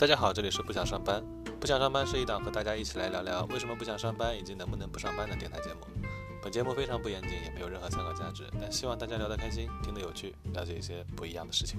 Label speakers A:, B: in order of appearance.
A: 大家好这里是不想上班。不想上班是一档和大家一起来聊聊为什么不想上班以及能不能不上班的电台节目。本节目非常不严谨也没有任何参考价值但希望大家聊得开心听得有趣了解一些不一样的事情。